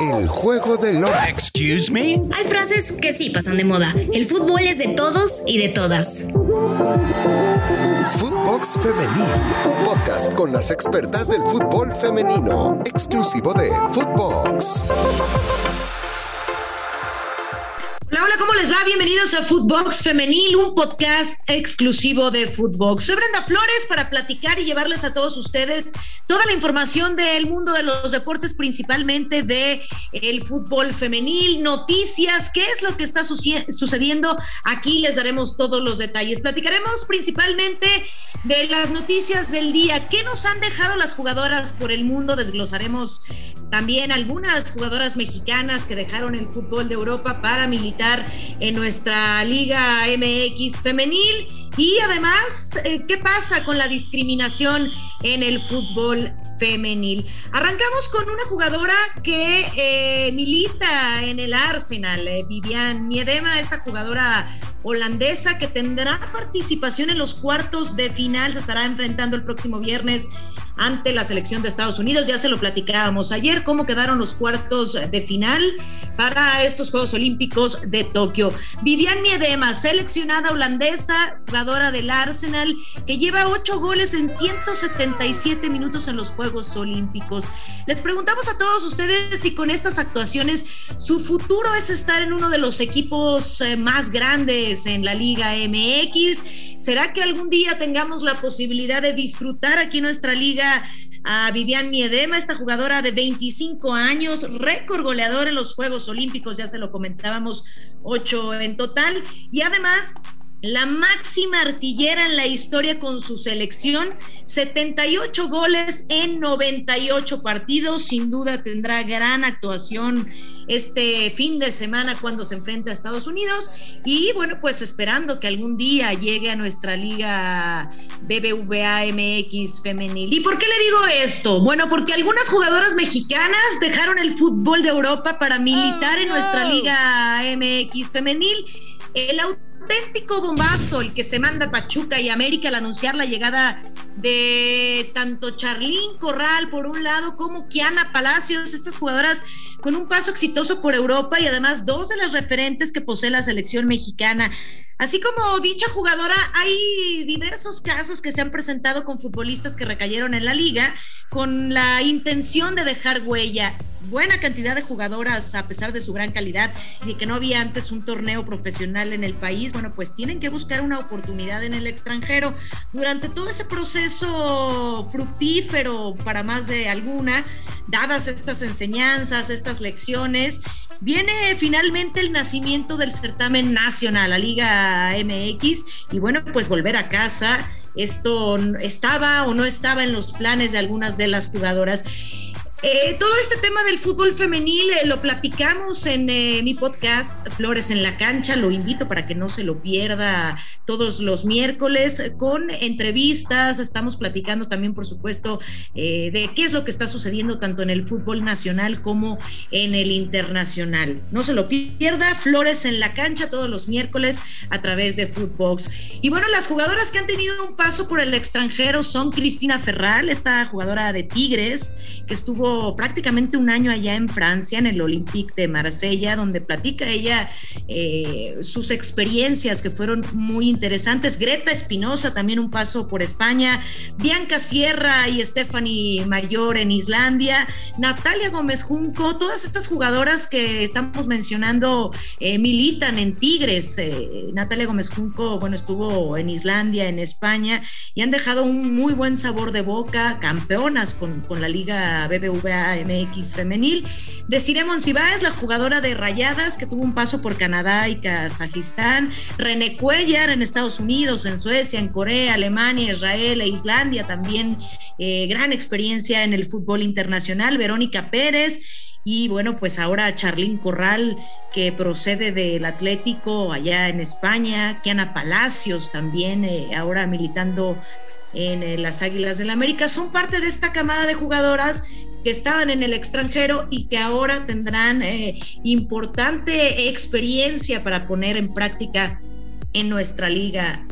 El juego de lo... Excuse me. Hay frases que sí pasan de moda. El fútbol es de todos y de todas. Footbox Femenil, un podcast con las expertas del fútbol femenino, exclusivo de Footbox. Hola, ¿cómo les va? Bienvenidos a Footbox Femenil, un podcast exclusivo de Footbox. Soy Brenda Flores para platicar y llevarles a todos ustedes toda la información del mundo de los deportes, principalmente de el fútbol femenil, noticias, qué es lo que está sucediendo. Aquí les daremos todos los detalles. Platicaremos principalmente de las noticias del día, qué nos han dejado las jugadoras por el mundo. Desglosaremos también algunas jugadoras mexicanas que dejaron el fútbol de Europa para militar en nuestra Liga MX femenil. Y además, eh, ¿qué pasa con la discriminación en el fútbol femenil? Arrancamos con una jugadora que eh, milita en el Arsenal, eh, Vivian Miedema, esta jugadora holandesa que tendrá participación en los cuartos de final, se estará enfrentando el próximo viernes ante la selección de Estados Unidos. Ya se lo platicábamos ayer, cómo quedaron los cuartos de final para estos Juegos Olímpicos de Tokio. Vivian Miedema, seleccionada holandesa, jugadora del Arsenal, que lleva ocho goles en 177 minutos en los Juegos Olímpicos. Les preguntamos a todos ustedes si con estas actuaciones su futuro es estar en uno de los equipos eh, más grandes en la Liga MX. ¿Será que algún día tengamos la posibilidad de disfrutar aquí nuestra liga a Vivian Miedema, esta jugadora de 25 años, récord goleador en los Juegos Olímpicos, ya se lo comentábamos, ocho en total, y además la máxima artillera en la historia con su selección, 78 goles en 98 partidos, sin duda tendrá gran actuación este fin de semana cuando se enfrenta a Estados Unidos y bueno, pues esperando que algún día llegue a nuestra liga BBVA MX femenil. ¿Y por qué le digo esto? Bueno, porque algunas jugadoras mexicanas dejaron el fútbol de Europa para militar en nuestra oh, liga MX femenil. El auténtico bombazo, el que se manda Pachuca y América al anunciar la llegada de tanto Charlín Corral por un lado como Kiana Palacios, estas jugadoras con un paso exitoso por Europa y además dos de las referentes que posee la selección mexicana. Así como dicha jugadora, hay diversos casos que se han presentado con futbolistas que recayeron en la liga con la intención de dejar huella. Buena cantidad de jugadoras, a pesar de su gran calidad y que no había antes un torneo profesional en el país, bueno, pues tienen que buscar una oportunidad en el extranjero. Durante todo ese proceso fructífero para más de alguna, dadas estas enseñanzas, estas lecciones, viene finalmente el nacimiento del certamen nacional, la Liga MX, y bueno, pues volver a casa. Esto estaba o no estaba en los planes de algunas de las jugadoras. Eh, todo este tema del fútbol femenil eh, lo platicamos en eh, mi podcast Flores en la cancha, lo invito para que no se lo pierda todos los miércoles con entrevistas, estamos platicando también por supuesto de qué es lo que está sucediendo tanto en el fútbol nacional como en el internacional. No se lo pierda, Flores en la cancha todos los miércoles a través de Footbox. Y bueno, las jugadoras que han tenido un paso por el extranjero son Cristina Ferral, esta jugadora de Tigres que estuvo prácticamente un año allá en Francia, en el Olympique de Marsella, donde platica ella eh, sus experiencias que fueron muy interesantes. Greta Espinosa, también un paso por España. Bianca Sierra y Stephanie Mayor en Islandia. Natalia Gómez Junco, todas estas jugadoras que estamos mencionando eh, militan en Tigres. Eh, Natalia Gómez Junco, bueno, estuvo en Islandia, en España, y han dejado un muy buen sabor de boca, campeonas con, con la Liga BBV MX femenil. Desiree Monsiváis, la jugadora de Rayadas, que tuvo un paso por Canadá y Kazajistán. René Cuellar en Estados Unidos, en Suecia, en Corea, Alemania, Israel e Islandia. También eh, gran experiencia en el fútbol internacional. Verónica Pérez. Y bueno, pues ahora Charlín Corral, que procede del Atlético allá en España, Kiana Palacios también, eh, ahora militando en eh, las Águilas del la América, son parte de esta camada de jugadoras que estaban en el extranjero y que ahora tendrán eh, importante experiencia para poner en práctica en nuestra liga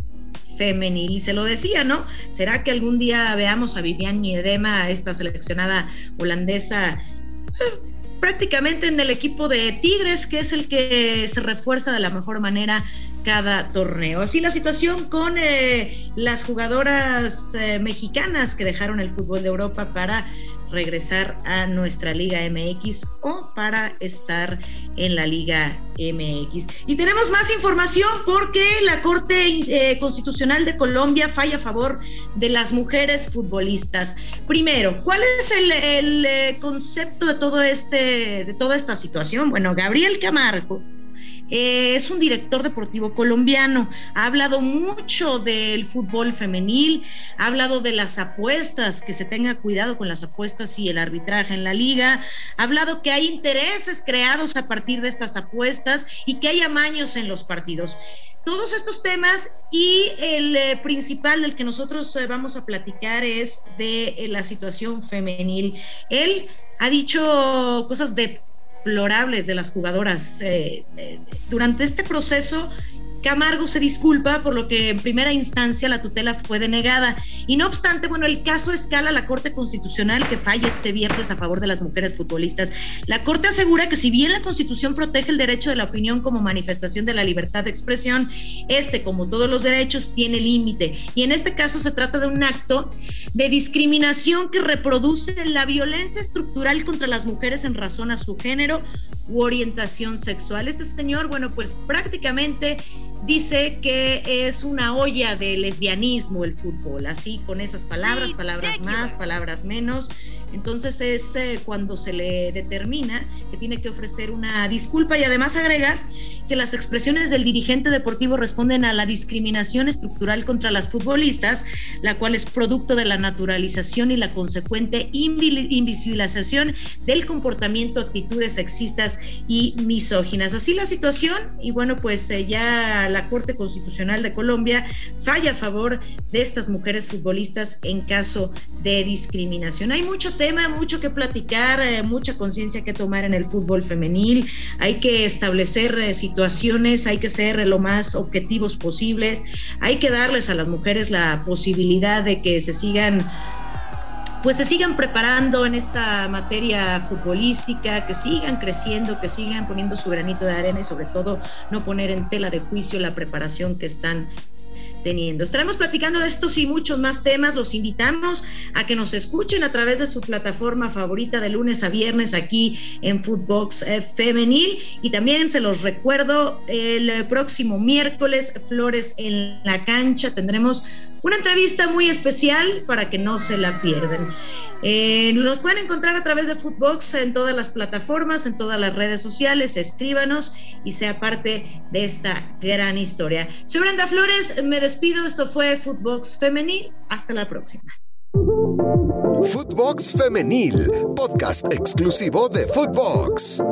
femenil. Y se lo decía, ¿no? ¿Será que algún día veamos a Vivian Miedema, esta seleccionada holandesa, prácticamente en el equipo de Tigres, que es el que se refuerza de la mejor manera cada torneo. Así la situación con eh, las jugadoras eh, mexicanas que dejaron el fútbol de Europa para regresar a nuestra Liga MX o para estar en la Liga MX. Y tenemos más información porque la Corte eh, Constitucional de Colombia falla a favor de las mujeres futbolistas. Primero, ¿cuál es el, el concepto de todo este, de toda esta situación? Bueno, Gabriel Camargo eh, es un director deportivo colombiano, ha hablado mucho del fútbol femenil, ha hablado de las apuestas, que se tenga cuidado con las apuestas y el arbitraje en la liga, ha hablado que hay intereses creados a partir de estas apuestas y que hay amaños en los partidos. Todos estos temas y el eh, principal del que nosotros eh, vamos a platicar es de la situación femenil. Él ha dicho cosas de de las jugadoras. Eh, eh, durante este proceso Camargo se disculpa por lo que en primera instancia la tutela fue denegada. Y no obstante, bueno, el caso escala a la Corte Constitucional que falla este viernes a favor de las mujeres futbolistas. La Corte asegura que si bien la Constitución protege el derecho de la opinión como manifestación de la libertad de expresión, este, como todos los derechos, tiene límite. Y en este caso se trata de un acto de discriminación que reproduce la violencia estructural contra las mujeres en razón a su género u orientación sexual. Este señor, bueno, pues prácticamente dice que es una olla de lesbianismo el fútbol, así con esas palabras, palabras más, palabras menos. Entonces es eh, cuando se le determina que tiene que ofrecer una disculpa y además agrega que las expresiones del dirigente deportivo responden a la discriminación estructural contra las futbolistas, la cual es producto de la naturalización y la consecuente invisibilización del comportamiento, actitudes sexistas y misóginas. Así la situación y bueno, pues eh, ya la Corte Constitucional de Colombia falla a favor de estas mujeres futbolistas en caso de discriminación. Hay mucho tema, mucho que platicar, eh, mucha conciencia que tomar en el fútbol femenil. Hay que establecer eh, situaciones, hay que ser lo más objetivos posibles. Hay que darles a las mujeres la posibilidad de que se sigan pues se sigan preparando en esta materia futbolística, que sigan creciendo, que sigan poniendo su granito de arena y sobre todo no poner en tela de juicio la preparación que están teniendo. Estaremos platicando de estos y muchos más temas. Los invitamos a que nos escuchen a través de su plataforma favorita de lunes a viernes aquí en Footbox eh, Femenil. Y también se los recuerdo, el próximo miércoles, Flores en la cancha, tendremos una entrevista muy especial para que no se la pierdan. Eh, nos pueden encontrar a través de Footbox en todas las plataformas, en todas las redes sociales. Escríbanos y sea parte de esta gran historia. Soy Brenda Flores, me despido. Esto fue Footbox Femenil. Hasta la próxima. Footbox Femenil, podcast exclusivo de Footbox.